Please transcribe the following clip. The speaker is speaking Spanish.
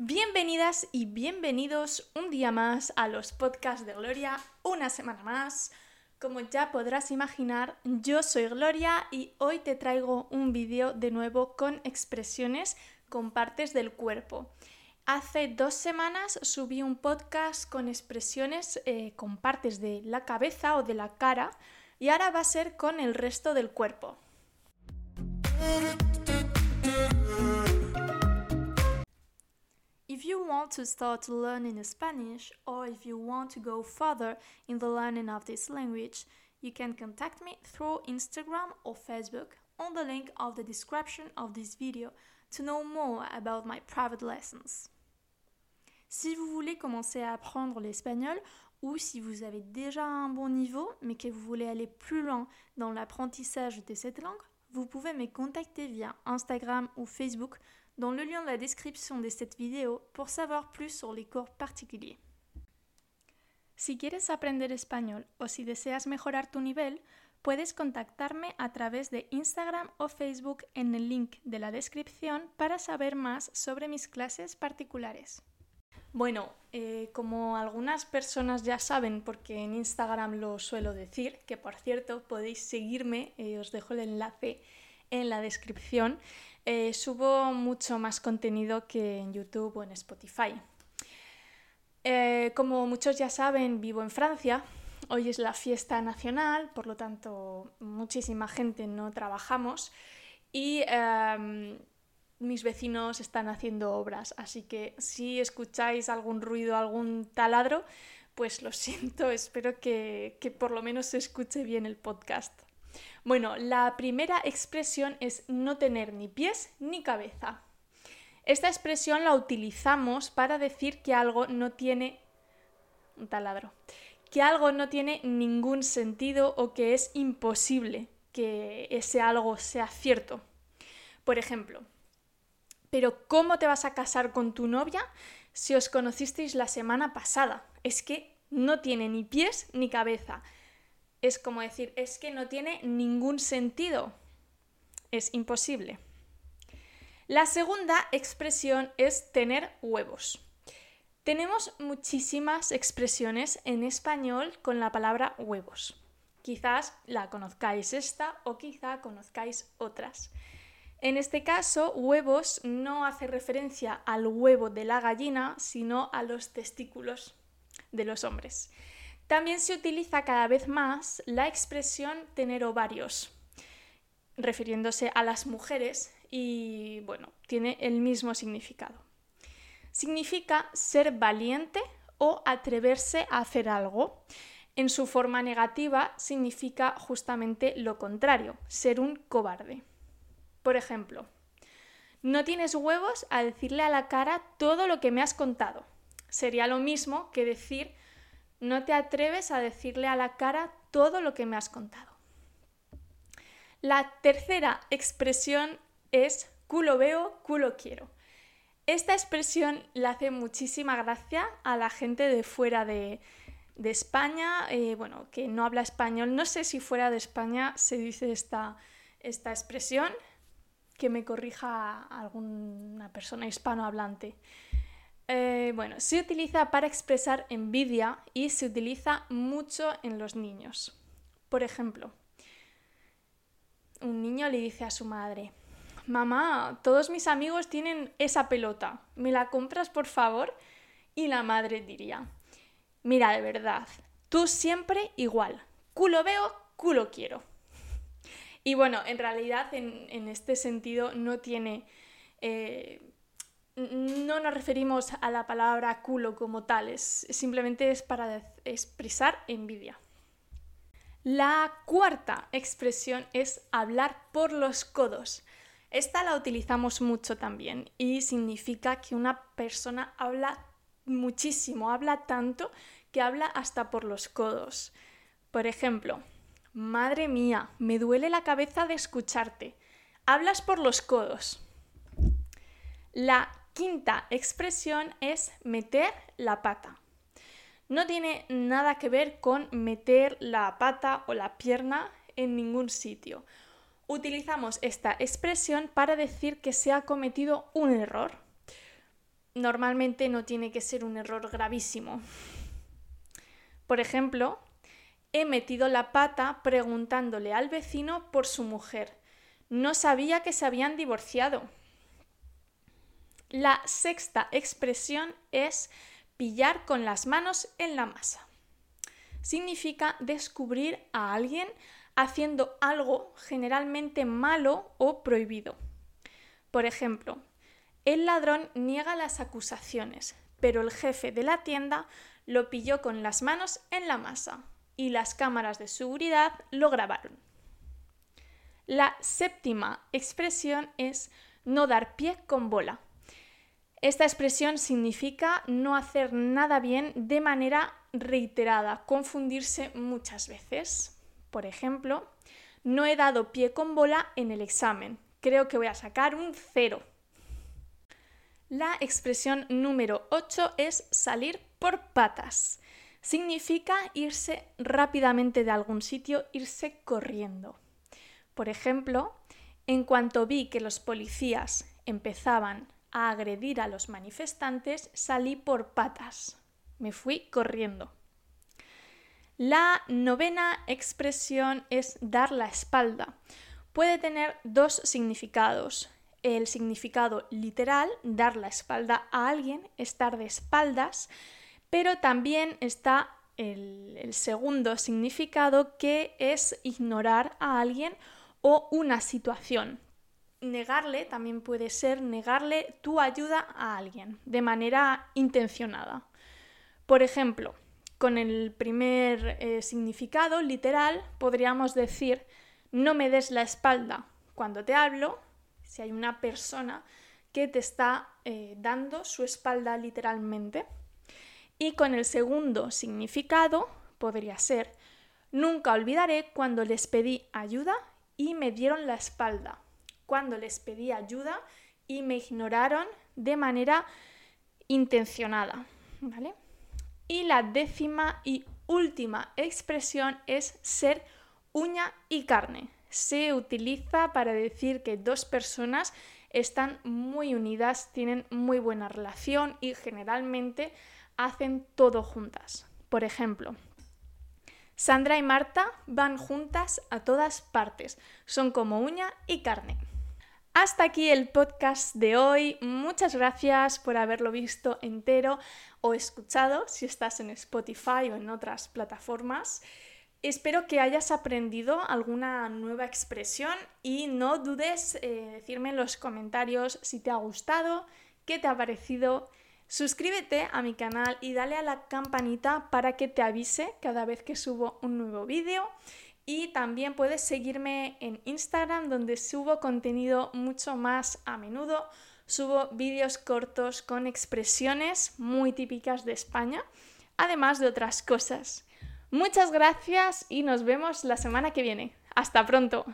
Bienvenidas y bienvenidos un día más a los podcasts de Gloria, una semana más. Como ya podrás imaginar, yo soy Gloria y hoy te traigo un vídeo de nuevo con expresiones con partes del cuerpo. Hace dos semanas subí un podcast con expresiones eh, con partes de la cabeza o de la cara y ahora va a ser con el resto del cuerpo. If you want to start learning Spanish or if you want to go further in the learning of this language, you can contact me through Instagram or Facebook on the link of the description of this video to know more about my private lessons. Si vous voulez commencer à apprendre l'espagnol ou si vous avez déjà un bon niveau mais que vous voulez aller plus loin dans l'apprentissage de cette langue, vous pouvez me contacter via Instagram ou Facebook dans le lien de la description de cette vidéo pour savoir plus sur les cours particuliers. Si quieres aprender español o si deseas mejorar tu nivel, puedes contactarme a través de Instagram o Facebook en el link de la descripción para saber más sobre mis clases particulares. Bueno, eh, como algunas personas ya saben, porque en Instagram lo suelo decir, que por cierto podéis seguirme, eh, os dejo el enlace en la descripción, eh, subo mucho más contenido que en YouTube o en Spotify. Eh, como muchos ya saben, vivo en Francia. Hoy es la fiesta nacional, por lo tanto, muchísima gente no trabajamos y em, mis vecinos están haciendo obras. Así que si escucháis algún ruido, algún taladro, pues lo siento, espero que, que por lo menos se escuche bien el podcast. Bueno, la primera expresión es no tener ni pies ni cabeza. Esta expresión la utilizamos para decir que algo no tiene un taladro, que algo no tiene ningún sentido o que es imposible que ese algo sea cierto. Por ejemplo, pero ¿cómo te vas a casar con tu novia si os conocisteis la semana pasada? Es que no tiene ni pies ni cabeza es como decir, es que no tiene ningún sentido. Es imposible. La segunda expresión es tener huevos. Tenemos muchísimas expresiones en español con la palabra huevos. Quizás la conozcáis esta o quizá conozcáis otras. En este caso, huevos no hace referencia al huevo de la gallina, sino a los testículos de los hombres. También se utiliza cada vez más la expresión tener ovarios, refiriéndose a las mujeres y bueno, tiene el mismo significado. Significa ser valiente o atreverse a hacer algo. En su forma negativa significa justamente lo contrario, ser un cobarde. Por ejemplo, no tienes huevos a decirle a la cara todo lo que me has contado. Sería lo mismo que decir no te atreves a decirle a la cara todo lo que me has contado. La tercera expresión es culo veo, culo quiero. Esta expresión le hace muchísima gracia a la gente de fuera de, España, eh, bueno, que no habla español. No sé si fuera de España se dice esta, esta expresión, que me corrija alguna persona hispanohablante. Eh, bueno, se utiliza para expresar envidia y se utiliza mucho en los niños. Por ejemplo, un niño le dice a su madre, Mamá, todos mis amigos tienen esa pelota, ¿me la compras por favor? Y la madre diría, Mira, de verdad, tú siempre igual, culo veo, culo quiero. Y bueno, en realidad en, este sentido no tiene... Eh, no nos referimos a la palabra culo como tal, simplemente es para expresar envidia. La cuarta expresión es hablar por los codos. Esta la utilizamos mucho también y significa que una persona habla muchísimo, habla tanto que habla hasta por los codos. Por ejemplo, madre mía, me duele la cabeza de escucharte. Hablas por los codos. La quinta expresión es meter la pata. No tiene nada que ver con meter la pata o la pierna en ningún sitio. Utilizamos esta expresión para decir que se ha cometido un error. normalmente no tiene que ser un error gravísimo. Por ejemplo, he metido la pata preguntándole al vecino por su mujer. No sabía que se habían divorciado. La sexta expresión es pillar con las manos en la masa. Significa descubrir a alguien haciendo algo generalmente malo o prohibido. Por ejemplo, el ladrón niega las acusaciones, pero el jefe de la tienda lo pilló con las manos en la masa y las cámaras de seguridad lo grabaron. La séptima expresión es no dar pie con bola. Esta expresión significa no hacer nada bien de manera reiterada, confundirse muchas veces. Por ejemplo, no he dado pie con bola en el examen. Creo que voy a sacar un cero. La expresión número 8 es salir por patas. Significa irse rápidamente de algún sitio, irse corriendo. Por ejemplo, en cuanto vi que los policías empezaban a agredir a los manifestantes, salí por patas. Me fui corriendo. La novena expresión es dar la espalda. Puede tener dos significados el significado literal, dar la espalda a alguien, estar de espaldas, pero también está el, segundo significado que es ignorar a alguien o una situación. Negarle también puede ser negarle tu ayuda a alguien de manera intencionada. Por ejemplo, con el primer eh, significado literal podríamos decir no me des la espalda cuando te hablo si hay una persona que te está eh, dando su espalda literalmente. Y con el segundo significado podría ser, nunca olvidaré cuando les pedí ayuda y me dieron la espalda, cuando les pedí ayuda y me ignoraron de manera intencionada. ¿vale? Y la décima y última expresión es ser uña y carne se utiliza para decir que dos personas están muy unidas, tienen muy buena relación y generalmente hacen todo juntas. Por ejemplo, Sandra y Marta van juntas a todas partes, son como uña y carne. Hasta aquí el podcast de hoy. Muchas gracias por haberlo visto entero o escuchado si estás en Spotify o en otras plataformas. Espero que hayas aprendido alguna nueva expresión y no dudes en decirme en los comentarios si te ha gustado, qué te ha parecido. Suscríbete a mi canal y dale a la campanita para que te avise cada vez que subo un nuevo vídeo. Y también puedes seguirme en Instagram donde subo contenido mucho más a menudo. Subo vídeos cortos con expresiones muy típicas de España, además de otras cosas. Muchas gracias y nos vemos la semana que viene. Hasta pronto.